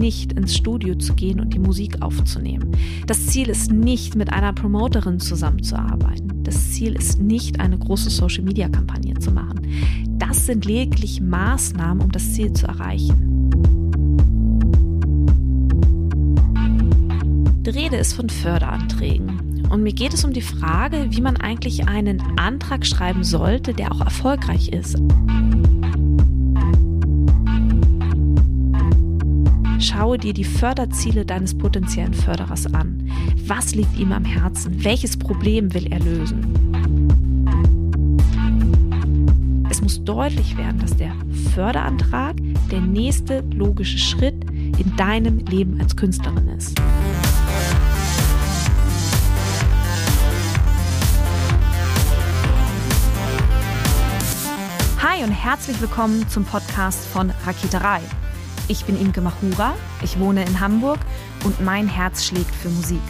nicht, ins Studio zu gehen und die Musik aufzunehmen. Das Ziel ist nicht, mit einer Promoterin zusammenzuarbeiten. Das Ziel ist nicht, eine große Social-Media-Kampagne zu machen. Das sind lediglich Maßnahmen, um das Ziel zu erreichen. Die Rede ist von Förderanträgen. Und mir geht es um die Frage, wie man eigentlich einen Antrag schreiben sollte, der auch erfolgreich ist. Schaue dir die Förderziele deines potenziellen Förderers an. Was liegt ihm am Herzen? Welches Problem will er lösen? Es muss deutlich werden, dass der Förderantrag der nächste logische Schritt in deinem Leben als Künstlerin ist. Hi und herzlich willkommen zum Podcast von Raketerei. Ich bin Imke Machura, ich wohne in Hamburg und mein Herz schlägt für Musik.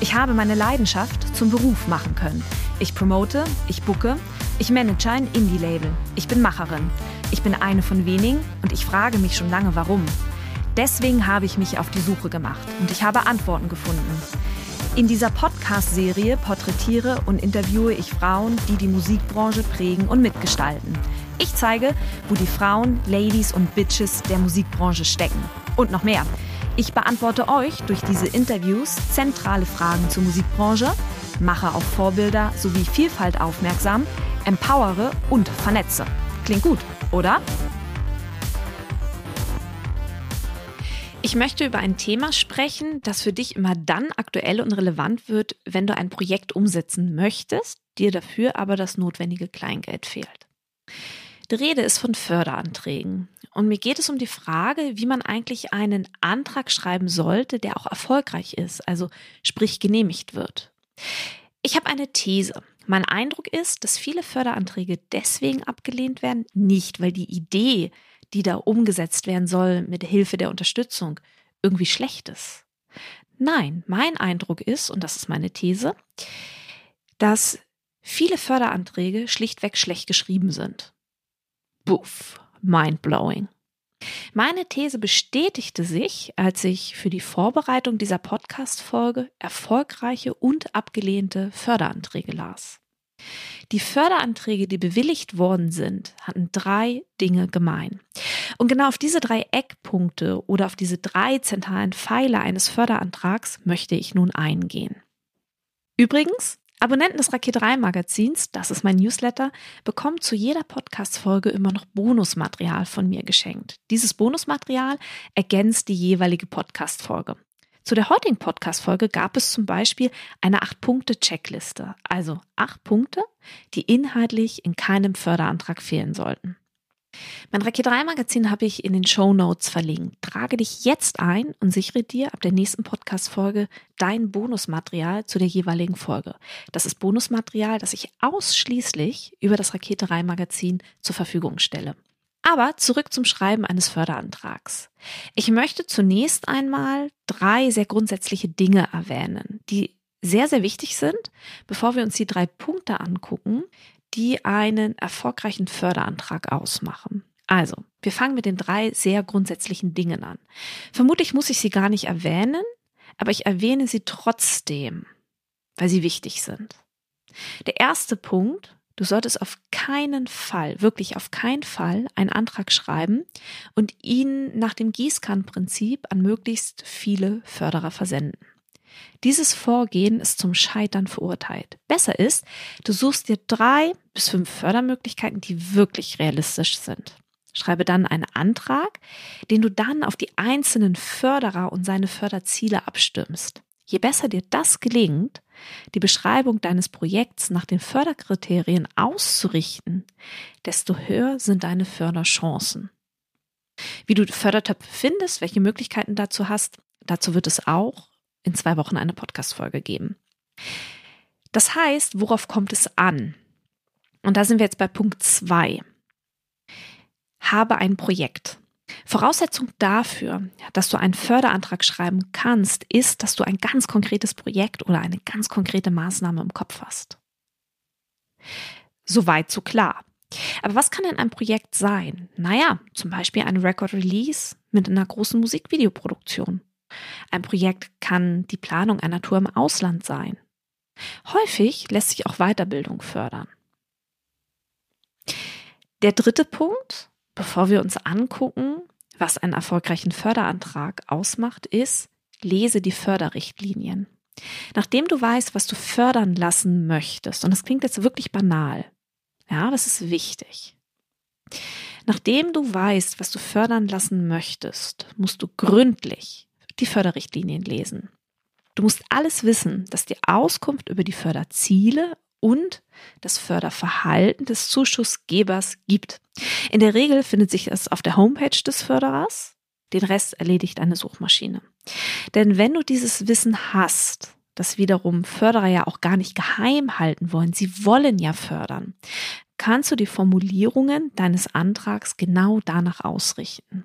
Ich habe meine Leidenschaft zum Beruf machen können. Ich promote, ich bucke, ich manage ein Indie-Label. Ich bin Macherin. Ich bin eine von wenigen und ich frage mich schon lange, warum. Deswegen habe ich mich auf die Suche gemacht und ich habe Antworten gefunden. In dieser Podcast-Serie porträtiere und interviewe ich Frauen, die die Musikbranche prägen und mitgestalten. Ich zeige, wo die Frauen, Ladies und Bitches der Musikbranche stecken. Und noch mehr. Ich beantworte euch durch diese Interviews zentrale Fragen zur Musikbranche, mache auf Vorbilder sowie Vielfalt aufmerksam, empowere und vernetze. Klingt gut, oder? Ich möchte über ein Thema sprechen, das für dich immer dann aktuell und relevant wird, wenn du ein Projekt umsetzen möchtest, dir dafür aber das notwendige Kleingeld fehlt. Die Rede ist von Förderanträgen. Und mir geht es um die Frage, wie man eigentlich einen Antrag schreiben sollte, der auch erfolgreich ist, also sprich genehmigt wird. Ich habe eine These. Mein Eindruck ist, dass viele Förderanträge deswegen abgelehnt werden, nicht weil die Idee, die da umgesetzt werden soll mit Hilfe der Unterstützung, irgendwie schlecht ist. Nein, mein Eindruck ist, und das ist meine These, dass viele Förderanträge schlichtweg schlecht geschrieben sind. Buff, mindblowing. Meine These bestätigte sich, als ich für die Vorbereitung dieser Podcast-Folge erfolgreiche und abgelehnte Förderanträge las. Die Förderanträge, die bewilligt worden sind, hatten drei Dinge gemein. Und genau auf diese drei Eckpunkte oder auf diese drei zentralen Pfeiler eines Förderantrags möchte ich nun eingehen. Übrigens, Abonnenten des Raket 3 Magazins, das ist mein Newsletter, bekommen zu jeder Podcast-Folge immer noch Bonusmaterial von mir geschenkt. Dieses Bonusmaterial ergänzt die jeweilige Podcast-Folge. Zu der heutigen Podcast-Folge gab es zum Beispiel eine 8-Punkte-Checkliste, also 8 Punkte, die inhaltlich in keinem Förderantrag fehlen sollten. Mein Raket 3 Magazin habe ich in den Show Notes verlinkt. Trage dich jetzt ein und sichere dir ab der nächsten Podcast-Folge dein Bonusmaterial zu der jeweiligen Folge. Das ist Bonusmaterial, das ich ausschließlich über das Rakete 3 Magazin zur Verfügung stelle. Aber zurück zum Schreiben eines Förderantrags. Ich möchte zunächst einmal drei sehr grundsätzliche Dinge erwähnen, die sehr, sehr wichtig sind, bevor wir uns die drei Punkte angucken, die einen erfolgreichen Förderantrag ausmachen. Also, wir fangen mit den drei sehr grundsätzlichen Dingen an. Vermutlich muss ich sie gar nicht erwähnen, aber ich erwähne sie trotzdem, weil sie wichtig sind. Der erste Punkt, du solltest auf keinen Fall, wirklich auf keinen Fall einen Antrag schreiben und ihn nach dem Gießkannenprinzip an möglichst viele Förderer versenden. Dieses Vorgehen ist zum Scheitern verurteilt. Besser ist, du suchst dir drei bis fünf Fördermöglichkeiten, die wirklich realistisch sind. Schreibe dann einen Antrag, den du dann auf die einzelnen Förderer und seine Förderziele abstimmst. Je besser dir das gelingt, die Beschreibung deines Projekts nach den Förderkriterien auszurichten, desto höher sind deine Förderchancen. Wie du Fördertöpfe findest, welche Möglichkeiten dazu hast, dazu wird es auch in zwei Wochen eine Podcast-Folge geben. Das heißt, worauf kommt es an? Und da sind wir jetzt bei Punkt zwei. Habe ein Projekt. Voraussetzung dafür, dass du einen Förderantrag schreiben kannst, ist, dass du ein ganz konkretes Projekt oder eine ganz konkrete Maßnahme im Kopf hast. Soweit so klar. Aber was kann denn ein Projekt sein? Naja, zum Beispiel ein Record Release mit einer großen Musikvideoproduktion. Ein Projekt kann die Planung einer Tour im Ausland sein. Häufig lässt sich auch Weiterbildung fördern. Der dritte Punkt, bevor wir uns angucken, was einen erfolgreichen Förderantrag ausmacht, ist, lese die Förderrichtlinien. Nachdem du weißt, was du fördern lassen möchtest, und das klingt jetzt wirklich banal, ja, das ist wichtig. Nachdem du weißt, was du fördern lassen möchtest, musst du gründlich die Förderrichtlinien lesen. Du musst alles wissen, dass die Auskunft über die Förderziele und das Förderverhalten des Zuschussgebers gibt. In der Regel findet sich das auf der Homepage des Förderers. Den Rest erledigt eine Suchmaschine. Denn wenn du dieses Wissen hast, das wiederum Förderer ja auch gar nicht geheim halten wollen, sie wollen ja fördern, kannst du die Formulierungen deines Antrags genau danach ausrichten.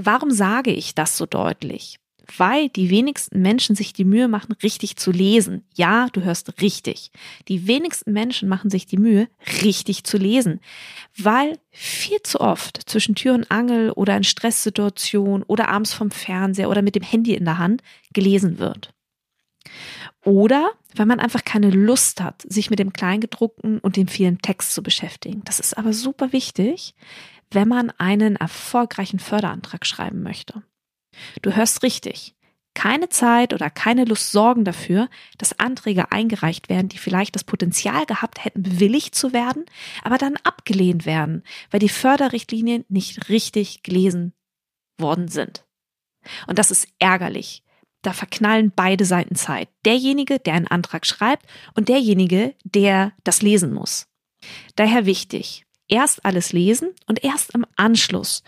Warum sage ich das so deutlich? Weil die wenigsten Menschen sich die Mühe machen, richtig zu lesen. Ja, du hörst richtig. Die wenigsten Menschen machen sich die Mühe, richtig zu lesen. Weil viel zu oft zwischen Tür und Angel oder in Stresssituationen oder abends vom Fernseher oder mit dem Handy in der Hand gelesen wird. Oder weil man einfach keine Lust hat, sich mit dem Kleingedruckten und dem vielen Text zu beschäftigen. Das ist aber super wichtig, wenn man einen erfolgreichen Förderantrag schreiben möchte. Du hörst richtig. Keine Zeit oder keine Lust sorgen dafür, dass Anträge eingereicht werden, die vielleicht das Potenzial gehabt hätten, bewilligt zu werden, aber dann abgelehnt werden, weil die Förderrichtlinien nicht richtig gelesen worden sind. Und das ist ärgerlich. Da verknallen beide Seiten Zeit. Derjenige, der einen Antrag schreibt und derjenige, der das lesen muss. Daher wichtig, erst alles lesen und erst im Anschluss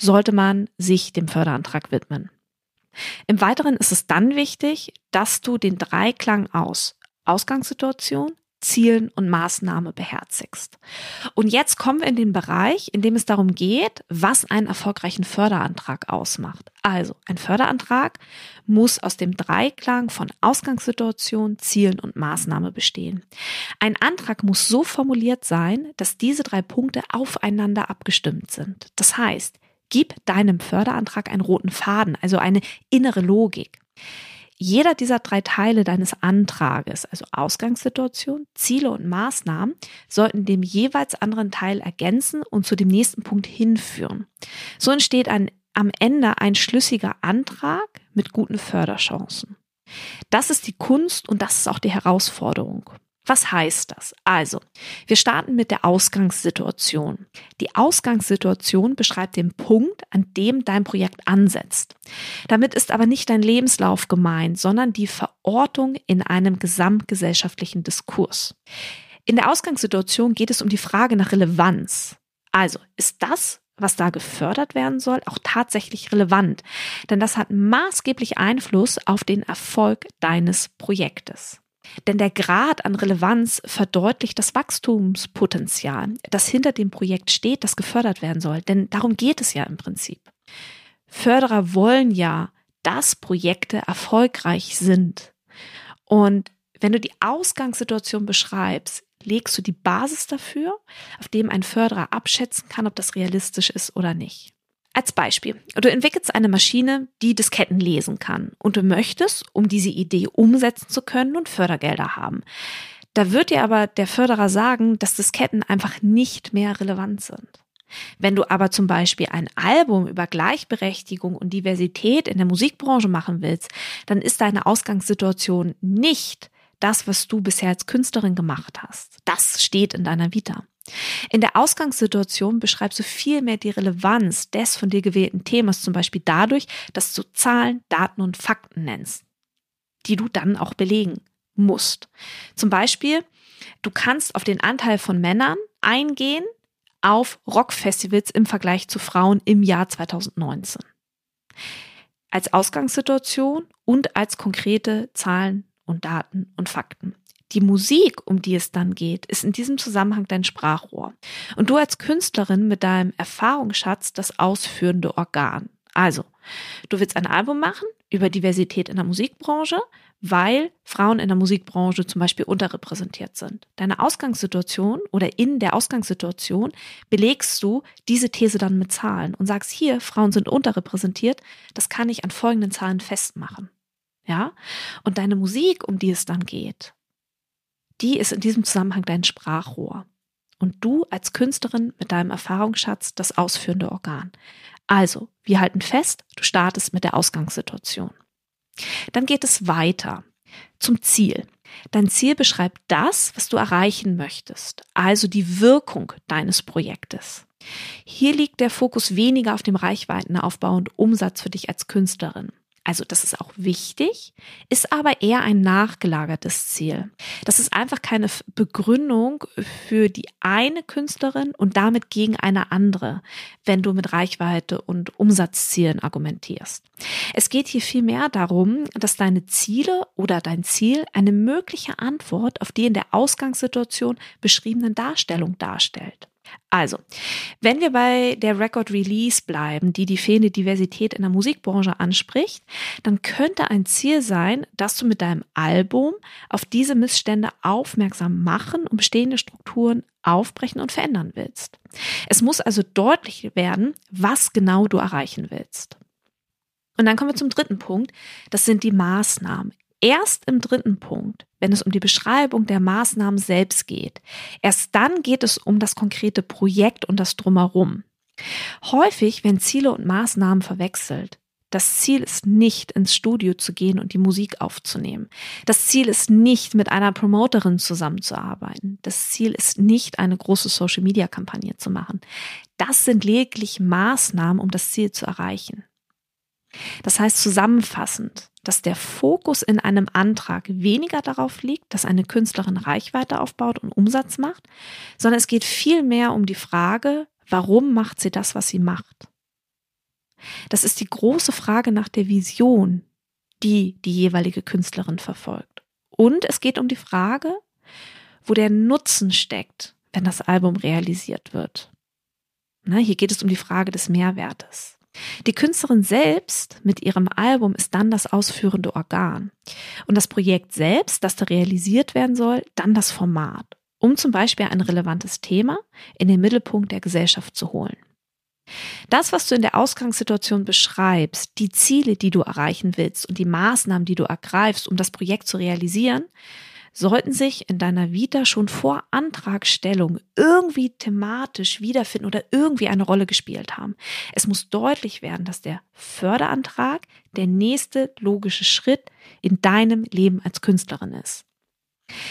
sollte man sich dem Förderantrag widmen. Im Weiteren ist es dann wichtig, dass du den Dreiklang aus Ausgangssituation, Zielen und Maßnahme beherzigst. Und jetzt kommen wir in den Bereich, in dem es darum geht, was einen erfolgreichen Förderantrag ausmacht. Also ein Förderantrag muss aus dem Dreiklang von Ausgangssituation, Zielen und Maßnahme bestehen. Ein Antrag muss so formuliert sein, dass diese drei Punkte aufeinander abgestimmt sind. Das heißt, gib deinem Förderantrag einen roten Faden, also eine innere Logik. Jeder dieser drei Teile deines Antrages, also Ausgangssituation, Ziele und Maßnahmen, sollten dem jeweils anderen Teil ergänzen und zu dem nächsten Punkt hinführen. So entsteht ein, am Ende ein schlüssiger Antrag mit guten Förderchancen. Das ist die Kunst und das ist auch die Herausforderung. Was heißt das? Also, wir starten mit der Ausgangssituation. Die Ausgangssituation beschreibt den Punkt, an dem dein Projekt ansetzt. Damit ist aber nicht dein Lebenslauf gemeint, sondern die Verortung in einem gesamtgesellschaftlichen Diskurs. In der Ausgangssituation geht es um die Frage nach Relevanz. Also, ist das, was da gefördert werden soll, auch tatsächlich relevant? Denn das hat maßgeblich Einfluss auf den Erfolg deines Projektes. Denn der Grad an Relevanz verdeutlicht das Wachstumspotenzial, das hinter dem Projekt steht, das gefördert werden soll. Denn darum geht es ja im Prinzip. Förderer wollen ja, dass Projekte erfolgreich sind. Und wenn du die Ausgangssituation beschreibst, legst du die Basis dafür, auf dem ein Förderer abschätzen kann, ob das realistisch ist oder nicht. Als Beispiel, du entwickelst eine Maschine, die Disketten lesen kann und du möchtest, um diese Idee umsetzen zu können und Fördergelder haben. Da wird dir aber der Förderer sagen, dass Disketten einfach nicht mehr relevant sind. Wenn du aber zum Beispiel ein Album über Gleichberechtigung und Diversität in der Musikbranche machen willst, dann ist deine Ausgangssituation nicht das, was du bisher als Künstlerin gemacht hast. Das steht in deiner Vita. In der Ausgangssituation beschreibst du vielmehr die Relevanz des von dir gewählten Themas, zum Beispiel dadurch, dass du Zahlen, Daten und Fakten nennst, die du dann auch belegen musst. Zum Beispiel, du kannst auf den Anteil von Männern eingehen auf Rockfestivals im Vergleich zu Frauen im Jahr 2019. Als Ausgangssituation und als konkrete Zahlen und Daten und Fakten. Die Musik, um die es dann geht, ist in diesem Zusammenhang dein Sprachrohr. Und du als Künstlerin mit deinem Erfahrungsschatz das ausführende Organ. Also, du willst ein Album machen über Diversität in der Musikbranche. weil Frauen in der Musikbranche zum Beispiel unterrepräsentiert sind. Deine Ausgangssituation oder in der Ausgangssituation belegst du diese These dann mit Zahlen und sagst hier, Frauen sind unterrepräsentiert, das kann ich an folgenden Zahlen festmachen. Ja? Und deine Musik, um die es dann geht, die ist in diesem Zusammenhang dein Sprachrohr. Und du als Künstlerin mit deinem Erfahrungsschatz das ausführende Organ. Also, wir halten fest, du startest mit der Ausgangssituation. Dann geht es weiter zum Ziel. Dein Ziel beschreibt das, was du erreichen möchtest, also die Wirkung deines Projektes. Hier liegt der Fokus weniger auf dem Reichweitenaufbau und Umsatz für dich als Künstlerin. Also das ist auch wichtig, ist aber eher ein nachgelagertes Ziel. Das ist einfach keine Begründung für die eine Künstlerin und damit gegen eine andere, wenn du mit Reichweite und Umsatzzielen argumentierst. Es geht hier vielmehr darum, dass deine Ziele oder dein Ziel eine mögliche Antwort auf die in der Ausgangssituation beschriebenen Darstellung darstellt. Also, wenn wir bei der Record Release bleiben, die die fehlende Diversität in der Musikbranche anspricht, dann könnte ein Ziel sein, dass du mit deinem Album auf diese Missstände aufmerksam machen und bestehende Strukturen aufbrechen und verändern willst. Es muss also deutlich werden, was genau du erreichen willst. Und dann kommen wir zum dritten Punkt. Das sind die Maßnahmen. Erst im dritten Punkt, wenn es um die Beschreibung der Maßnahmen selbst geht, erst dann geht es um das konkrete Projekt und das drumherum. Häufig werden Ziele und Maßnahmen verwechselt. Das Ziel ist nicht, ins Studio zu gehen und die Musik aufzunehmen. Das Ziel ist nicht, mit einer Promoterin zusammenzuarbeiten. Das Ziel ist nicht, eine große Social-Media-Kampagne zu machen. Das sind lediglich Maßnahmen, um das Ziel zu erreichen. Das heißt zusammenfassend, dass der Fokus in einem Antrag weniger darauf liegt, dass eine Künstlerin Reichweite aufbaut und Umsatz macht, sondern es geht vielmehr um die Frage, warum macht sie das, was sie macht? Das ist die große Frage nach der Vision, die die jeweilige Künstlerin verfolgt. Und es geht um die Frage, wo der Nutzen steckt, wenn das Album realisiert wird. Na, hier geht es um die Frage des Mehrwertes. Die Künstlerin selbst mit ihrem Album ist dann das ausführende Organ. Und das Projekt selbst, das da realisiert werden soll, dann das Format, um zum Beispiel ein relevantes Thema in den Mittelpunkt der Gesellschaft zu holen. Das, was du in der Ausgangssituation beschreibst, die Ziele, die du erreichen willst und die Maßnahmen, die du ergreifst, um das Projekt zu realisieren, sollten sich in deiner Vita schon vor Antragstellung irgendwie thematisch wiederfinden oder irgendwie eine Rolle gespielt haben. Es muss deutlich werden, dass der Förderantrag der nächste logische Schritt in deinem Leben als Künstlerin ist.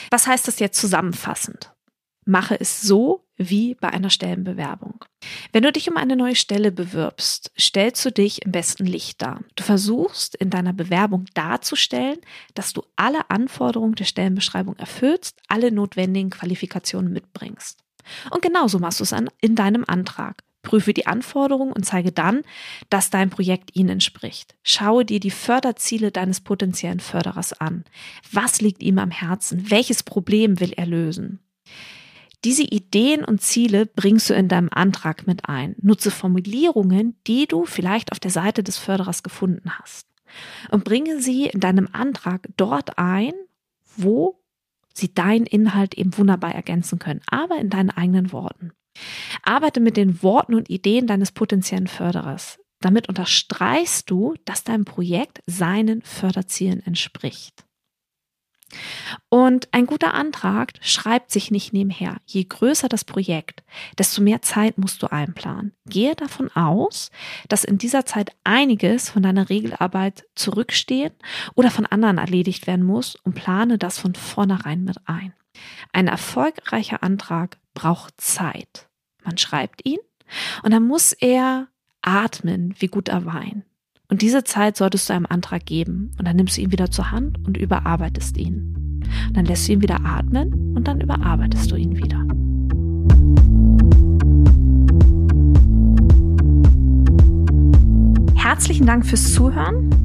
Was heißt das jetzt zusammenfassend? Mache es so, wie bei einer Stellenbewerbung. Wenn du dich um eine neue Stelle bewirbst, stellst du dich im besten Licht dar. Du versuchst in deiner Bewerbung darzustellen, dass du alle Anforderungen der Stellenbeschreibung erfüllst, alle notwendigen Qualifikationen mitbringst. Und genauso machst du es in deinem Antrag. Prüfe die Anforderungen und zeige dann, dass dein Projekt ihnen entspricht. Schaue dir die Förderziele deines potenziellen Förderers an. Was liegt ihm am Herzen? Welches Problem will er lösen? Diese Ideen und Ziele bringst du in deinem Antrag mit ein. Nutze Formulierungen, die du vielleicht auf der Seite des Förderers gefunden hast. Und bringe sie in deinem Antrag dort ein, wo sie deinen Inhalt eben wunderbar ergänzen können, aber in deinen eigenen Worten. Arbeite mit den Worten und Ideen deines potenziellen Förderers. Damit unterstreichst du, dass dein Projekt seinen Förderzielen entspricht. Und ein guter Antrag schreibt sich nicht nebenher. Je größer das Projekt, desto mehr Zeit musst du einplanen. Gehe davon aus, dass in dieser Zeit einiges von deiner Regelarbeit zurückstehen oder von anderen erledigt werden muss und plane das von vornherein mit ein. Ein erfolgreicher Antrag braucht Zeit. Man schreibt ihn und dann muss er atmen wie guter Wein. Und diese Zeit solltest du einem Antrag geben. Und dann nimmst du ihn wieder zur Hand und überarbeitest ihn. Und dann lässt du ihn wieder atmen und dann überarbeitest du ihn wieder. Herzlichen Dank fürs Zuhören.